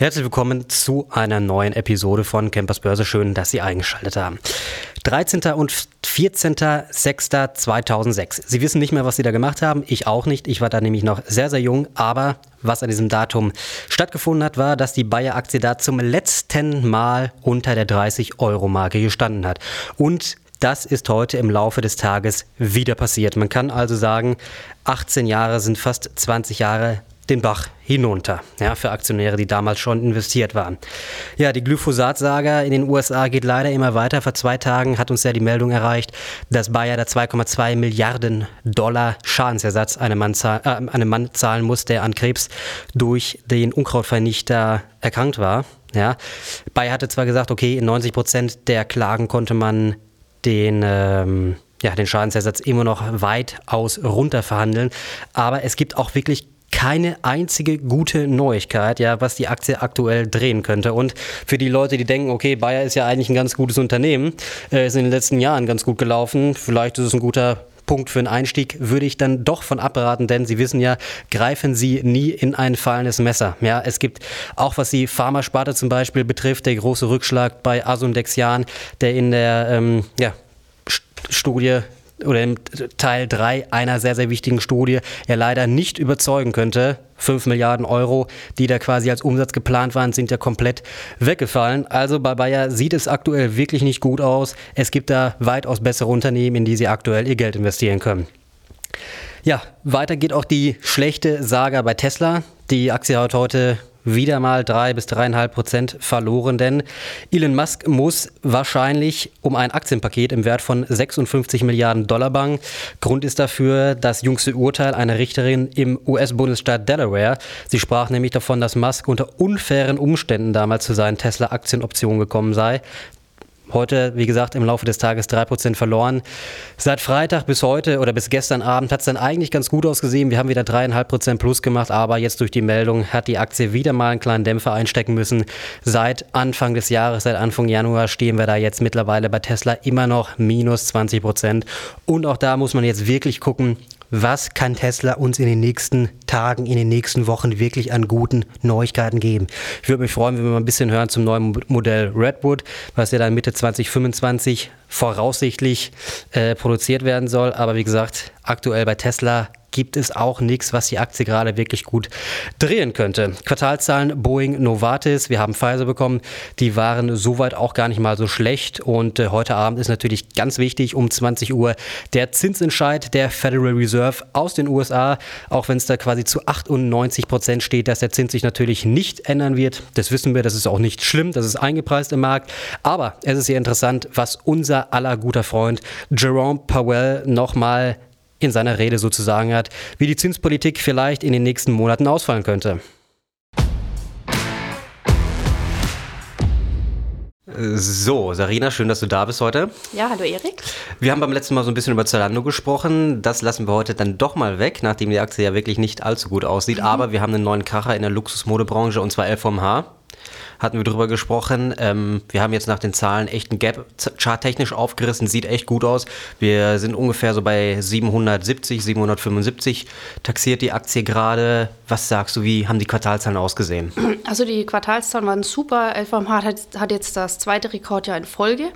Herzlich willkommen zu einer neuen Episode von Campers Börse. Schön, dass Sie eingeschaltet haben. 13. und 14.06.2006. Sie wissen nicht mehr, was Sie da gemacht haben. Ich auch nicht. Ich war da nämlich noch sehr, sehr jung. Aber was an diesem Datum stattgefunden hat, war, dass die Bayer-Aktie da zum letzten Mal unter der 30-Euro-Marke gestanden hat. Und das ist heute im Laufe des Tages wieder passiert. Man kann also sagen, 18 Jahre sind fast 20 Jahre den Bach hinunter, ja, für Aktionäre, die damals schon investiert waren. Ja, die Glyphosat-Saga in den USA geht leider immer weiter. Vor zwei Tagen hat uns ja die Meldung erreicht, dass Bayer da 2,2 Milliarden Dollar Schadensersatz einem Mann, äh, einem Mann zahlen muss, der an Krebs durch den Unkrautvernichter erkrankt war. Ja, Bayer hatte zwar gesagt, okay, in 90 Prozent der Klagen konnte man den ähm, ja, den Schadensersatz immer noch weitaus runterverhandeln. Aber es gibt auch wirklich keine einzige gute Neuigkeit, ja, was die Aktie aktuell drehen könnte. Und für die Leute, die denken, okay, Bayer ist ja eigentlich ein ganz gutes Unternehmen, äh, ist in den letzten Jahren ganz gut gelaufen, vielleicht ist es ein guter Punkt für einen Einstieg würde ich dann doch von abraten, denn Sie wissen ja, greifen Sie nie in ein fallendes Messer. Ja, es gibt auch was die Pharmasparte zum Beispiel betrifft, der große Rückschlag bei Asundexian, der in der ähm, ja, Studie oder im Teil 3 einer sehr, sehr wichtigen Studie er leider nicht überzeugen könnte. 5 Milliarden Euro, die da quasi als Umsatz geplant waren, sind ja komplett weggefallen. Also bei Bayer sieht es aktuell wirklich nicht gut aus. Es gibt da weitaus bessere Unternehmen, in die sie aktuell ihr Geld investieren können. Ja, weiter geht auch die schlechte Saga bei Tesla. Die Aktie hat heute wieder mal drei bis dreieinhalb Prozent verloren, denn Elon Musk muss wahrscheinlich um ein Aktienpaket im Wert von 56 Milliarden Dollar bangen. Grund ist dafür das jüngste Urteil einer Richterin im US-Bundesstaat Delaware. Sie sprach nämlich davon, dass Musk unter unfairen Umständen damals zu seinen Tesla-Aktienoptionen gekommen sei. Heute, wie gesagt, im Laufe des Tages 3% verloren. Seit Freitag bis heute oder bis gestern Abend hat es dann eigentlich ganz gut ausgesehen. Wir haben wieder 3,5% plus gemacht, aber jetzt durch die Meldung hat die Aktie wieder mal einen kleinen Dämpfer einstecken müssen. Seit Anfang des Jahres, seit Anfang Januar stehen wir da jetzt mittlerweile bei Tesla immer noch minus 20%. Und auch da muss man jetzt wirklich gucken, was kann Tesla uns in den nächsten Tagen, in den nächsten Wochen wirklich an guten Neuigkeiten geben. Ich würde mich freuen, wenn wir mal ein bisschen hören zum neuen Modell Redwood, was ja dann Mitte 2025 voraussichtlich äh, produziert werden soll. Aber wie gesagt, aktuell bei Tesla gibt es auch nichts, was die Aktie gerade wirklich gut drehen könnte. Quartalzahlen Boeing Novartis, wir haben Pfizer bekommen, die waren soweit auch gar nicht mal so schlecht und äh, heute Abend ist natürlich ganz wichtig um 20 Uhr der Zinsentscheid der Federal Reserve aus den USA, auch wenn es da quasi zu 98 Prozent steht, dass der Zins sich natürlich nicht ändern wird. Das wissen wir, das ist auch nicht schlimm, das ist eingepreist im Markt, aber es ist sehr interessant, was unser aller guter Freund Jerome Powell nochmal in seiner Rede sozusagen hat, wie die Zinspolitik vielleicht in den nächsten Monaten ausfallen könnte. So, Sarina, schön, dass du da bist heute. Ja, hallo Erik. Wir haben beim letzten Mal so ein bisschen über Zalando gesprochen. Das lassen wir heute dann doch mal weg, nachdem die Aktie ja wirklich nicht allzu gut aussieht. Mhm. Aber wir haben einen neuen Kracher in der Luxusmodebranche und zwar LVMH hatten wir drüber gesprochen. Ähm, wir haben jetzt nach den Zahlen echt einen Gap charttechnisch aufgerissen, sieht echt gut aus. Wir sind ungefähr so bei 770, 775 taxiert die Aktie gerade. Was sagst du, wie haben die Quartalzahlen ausgesehen? Also die Quartalszahlen waren super. LVMH hat, hat jetzt das zweite Rekordjahr in Folge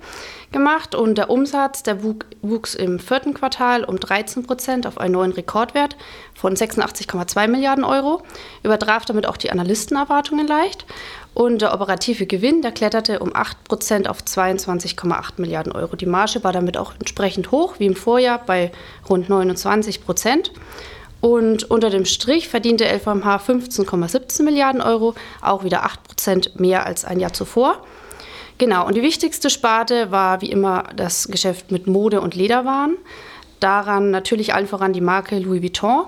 gemacht und der Umsatz, der wuchs im vierten Quartal um 13 Prozent auf einen neuen Rekordwert von 86,2 Milliarden Euro, übertraf damit auch die Analystenerwartungen leicht und der operative Gewinn, der kletterte um 8 Prozent auf 22,8 Milliarden Euro. Die Marge war damit auch entsprechend hoch, wie im Vorjahr bei rund 29 Prozent. Und unter dem Strich verdiente LVMH 15,17 Milliarden Euro, auch wieder 8 Prozent mehr als ein Jahr zuvor. Genau, und die wichtigste Sparte war wie immer das Geschäft mit Mode- und Lederwaren. Daran natürlich allen voran die Marke Louis Vuitton.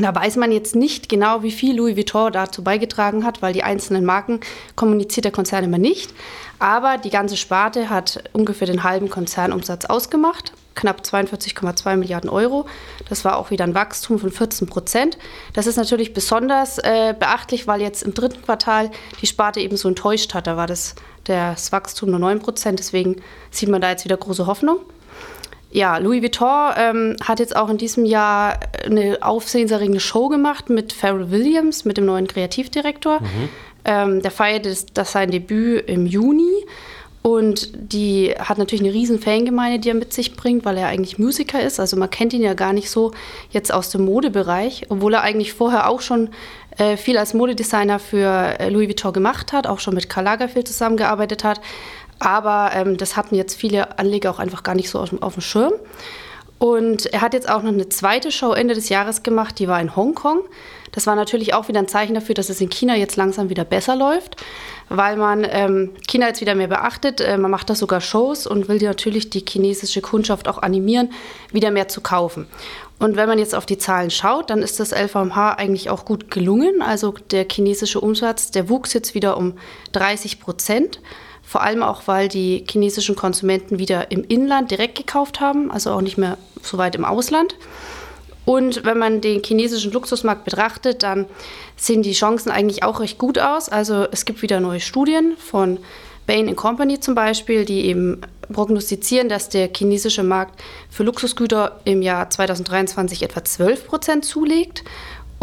Da weiß man jetzt nicht genau, wie viel Louis Vuitton dazu beigetragen hat, weil die einzelnen Marken kommuniziert der Konzern immer nicht. Aber die ganze Sparte hat ungefähr den halben Konzernumsatz ausgemacht. Knapp 42,2 Milliarden Euro. Das war auch wieder ein Wachstum von 14 Prozent. Das ist natürlich besonders äh, beachtlich, weil jetzt im dritten Quartal die Sparte eben so enttäuscht hat. Da war das, das Wachstum nur 9 Prozent. Deswegen sieht man da jetzt wieder große Hoffnung. Ja, Louis Vuitton ähm, hat jetzt auch in diesem Jahr eine aufsehenserregende Show gemacht mit Pharrell Williams, mit dem neuen Kreativdirektor. Mhm. Ähm, der feierte das, das sein Debüt im Juni. Und die hat natürlich eine riesen Fangemeinde, die er mit sich bringt, weil er eigentlich Musiker ist. Also man kennt ihn ja gar nicht so jetzt aus dem Modebereich, obwohl er eigentlich vorher auch schon äh, viel als Modedesigner für äh, Louis Vuitton gemacht hat, auch schon mit Karl Lagerfeld zusammengearbeitet hat. Aber ähm, das hatten jetzt viele Anleger auch einfach gar nicht so auf, auf dem Schirm. Und er hat jetzt auch noch eine zweite Show Ende des Jahres gemacht, die war in Hongkong. Das war natürlich auch wieder ein Zeichen dafür, dass es in China jetzt langsam wieder besser läuft, weil man ähm, China jetzt wieder mehr beachtet. Äh, man macht da sogar Shows und will natürlich die chinesische Kundschaft auch animieren, wieder mehr zu kaufen. Und wenn man jetzt auf die Zahlen schaut, dann ist das LVMH eigentlich auch gut gelungen. Also der chinesische Umsatz, der wuchs jetzt wieder um 30 Prozent. Vor allem auch, weil die chinesischen Konsumenten wieder im Inland direkt gekauft haben, also auch nicht mehr so weit im Ausland. Und wenn man den chinesischen Luxusmarkt betrachtet, dann sehen die Chancen eigentlich auch recht gut aus. Also es gibt wieder neue Studien von Bain Company zum Beispiel, die eben prognostizieren, dass der chinesische Markt für Luxusgüter im Jahr 2023 etwa 12 Prozent zulegt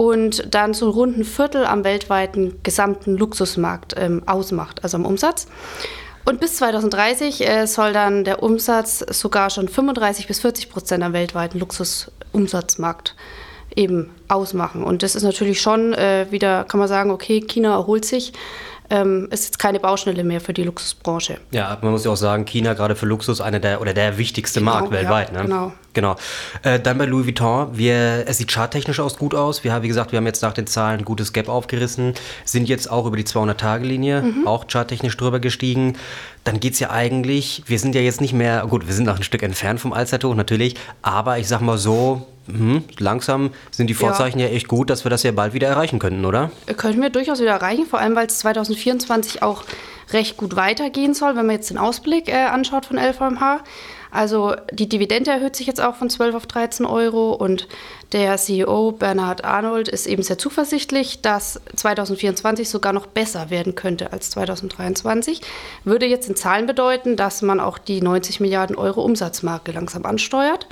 und dann so rund ein Viertel am weltweiten gesamten Luxusmarkt ähm, ausmacht, also am Umsatz. Und bis 2030 äh, soll dann der Umsatz sogar schon 35 bis 40 Prozent am weltweiten Luxusumsatzmarkt eben ausmachen. Und das ist natürlich schon äh, wieder, kann man sagen, okay, China erholt sich ähm, ist jetzt keine Baustelle mehr für die Luxusbranche. Ja, man muss ja auch sagen, China gerade für Luxus einer der oder der wichtigste genau, Markt weltweit. Ja, ne? Genau. Genau. Äh, dann bei Louis Vuitton, wir, es sieht charttechnisch aus gut aus. Wir haben, wie gesagt, wir haben jetzt nach den Zahlen ein gutes Gap aufgerissen, sind jetzt auch über die 200-Tage-Linie, mhm. auch charttechnisch drüber gestiegen. Dann geht es ja eigentlich, wir sind ja jetzt nicht mehr, gut, wir sind noch ein Stück entfernt vom Allzeithoch natürlich, aber ich sag mal so, hm, langsam sind die Vorzeichen ja. ja. echt gut, dass wir das ja bald wieder erreichen könnten, oder? Könnten wir durchaus wieder erreichen, vor allem weil es 2024 auch recht gut weitergehen soll, wenn man jetzt den Ausblick äh, anschaut von LVMH. Also die Dividende erhöht sich jetzt auch von 12 auf 13 Euro und der CEO Bernhard Arnold ist eben sehr zuversichtlich, dass 2024 sogar noch besser werden könnte als 2023. Würde jetzt in Zahlen bedeuten, dass man auch die 90 Milliarden Euro Umsatzmarke langsam ansteuert.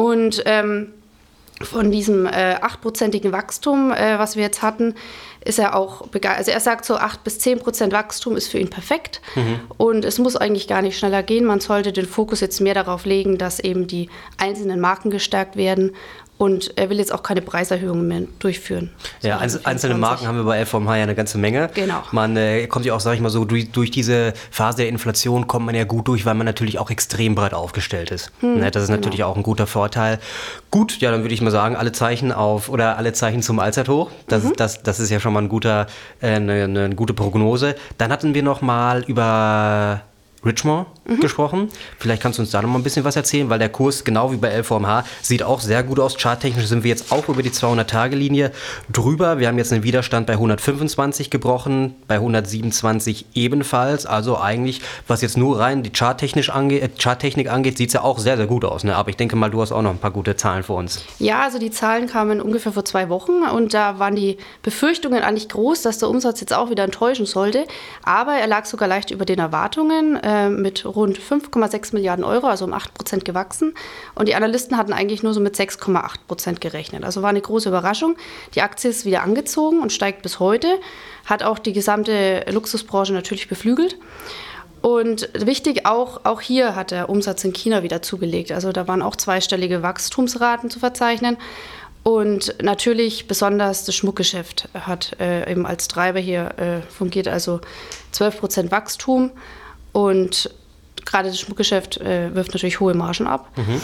Und ähm, von diesem äh, achtprozentigen Wachstum, äh, was wir jetzt hatten, ist er auch begeistert. Also er sagt so, 8 bis 10 Prozent Wachstum ist für ihn perfekt. Mhm. Und es muss eigentlich gar nicht schneller gehen. Man sollte den Fokus jetzt mehr darauf legen, dass eben die einzelnen Marken gestärkt werden und er will jetzt auch keine Preiserhöhungen mehr durchführen. Ja, einzelne Marken haben wir bei LVMH ja eine ganze Menge. Genau. Man äh, kommt ja auch, sag ich mal so, durch, durch, diese Phase der Inflation kommt man ja gut durch, weil man natürlich auch extrem breit aufgestellt ist. Hm, ne, das ist genau. natürlich auch ein guter Vorteil. Gut, ja, dann würde ich mal sagen, alle Zeichen auf oder alle Zeichen zum Allzeithoch. Das, mhm. das, das ist ja schon mal ein guter, äh, eine, eine gute Prognose. Dann hatten wir noch mal über Richmond mhm. gesprochen. Vielleicht kannst du uns da noch mal ein bisschen was erzählen, weil der Kurs, genau wie bei LVMH, sieht auch sehr gut aus. Charttechnisch sind wir jetzt auch über die 200-Tage-Linie drüber. Wir haben jetzt einen Widerstand bei 125 gebrochen, bei 127 ebenfalls. Also eigentlich, was jetzt nur rein die Charttechnisch ange äh, Charttechnik angeht, sieht es ja auch sehr, sehr gut aus. Ne? Aber ich denke mal, du hast auch noch ein paar gute Zahlen für uns. Ja, also die Zahlen kamen ungefähr vor zwei Wochen und da waren die Befürchtungen eigentlich groß, dass der Umsatz jetzt auch wieder enttäuschen sollte. Aber er lag sogar leicht über den Erwartungen äh, mit rund 5,6 Milliarden Euro, also um 8 Prozent gewachsen. Und die Analysten hatten eigentlich nur so mit 6,8 Prozent gerechnet. Also war eine große Überraschung. Die Aktie ist wieder angezogen und steigt bis heute, hat auch die gesamte Luxusbranche natürlich beflügelt. Und wichtig, auch, auch hier hat der Umsatz in China wieder zugelegt. Also da waren auch zweistellige Wachstumsraten zu verzeichnen. Und natürlich besonders das Schmuckgeschäft hat äh, eben als Treiber hier äh, fungiert, also 12 Prozent Wachstum und gerade das Schmuckgeschäft äh, wirft natürlich hohe Margen ab. Mhm.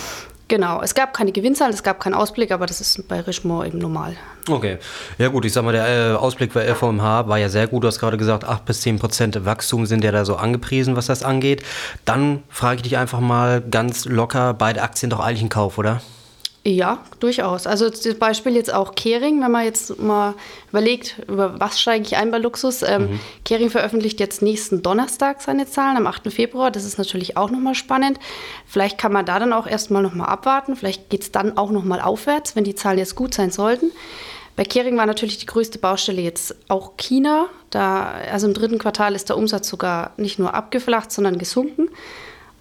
Genau, es gab keine Gewinnzahlen, es gab keinen Ausblick, aber das ist bei Richemont eben normal. Okay, ja gut, ich sag mal, der äh, Ausblick bei LVMH war ja sehr gut. Du hast gerade gesagt, 8 bis 10 Prozent Wachstum sind ja da so angepriesen, was das angeht. Dann frage ich dich einfach mal ganz locker, beide Aktien doch eigentlich ein Kauf, oder? Ja, durchaus. Also zum Beispiel jetzt auch Kering, wenn man jetzt mal überlegt, über was steige ich ein bei Luxus. Ähm, mhm. Kering veröffentlicht jetzt nächsten Donnerstag seine Zahlen, am 8. Februar. Das ist natürlich auch nochmal spannend. Vielleicht kann man da dann auch erstmal nochmal abwarten. Vielleicht geht es dann auch nochmal aufwärts, wenn die Zahlen jetzt gut sein sollten. Bei Kering war natürlich die größte Baustelle jetzt auch China. Da, also im dritten Quartal ist der Umsatz sogar nicht nur abgeflacht, sondern gesunken.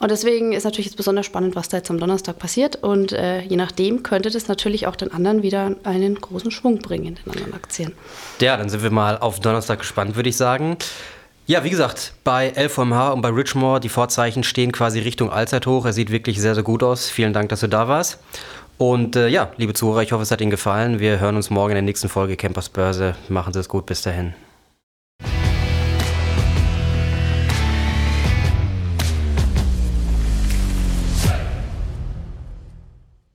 Und deswegen ist natürlich jetzt besonders spannend, was da jetzt am Donnerstag passiert. Und äh, je nachdem könnte das natürlich auch den anderen wieder einen großen Schwung bringen, den anderen Aktien. Ja, dann sind wir mal auf Donnerstag gespannt, würde ich sagen. Ja, wie gesagt, bei LVMH und bei Richmore, die Vorzeichen stehen quasi Richtung Allzeithoch. Er sieht wirklich sehr, sehr gut aus. Vielen Dank, dass du da warst. Und äh, ja, liebe Zuhörer, ich hoffe, es hat Ihnen gefallen. Wir hören uns morgen in der nächsten Folge Campers Börse. Machen Sie es gut, bis dahin.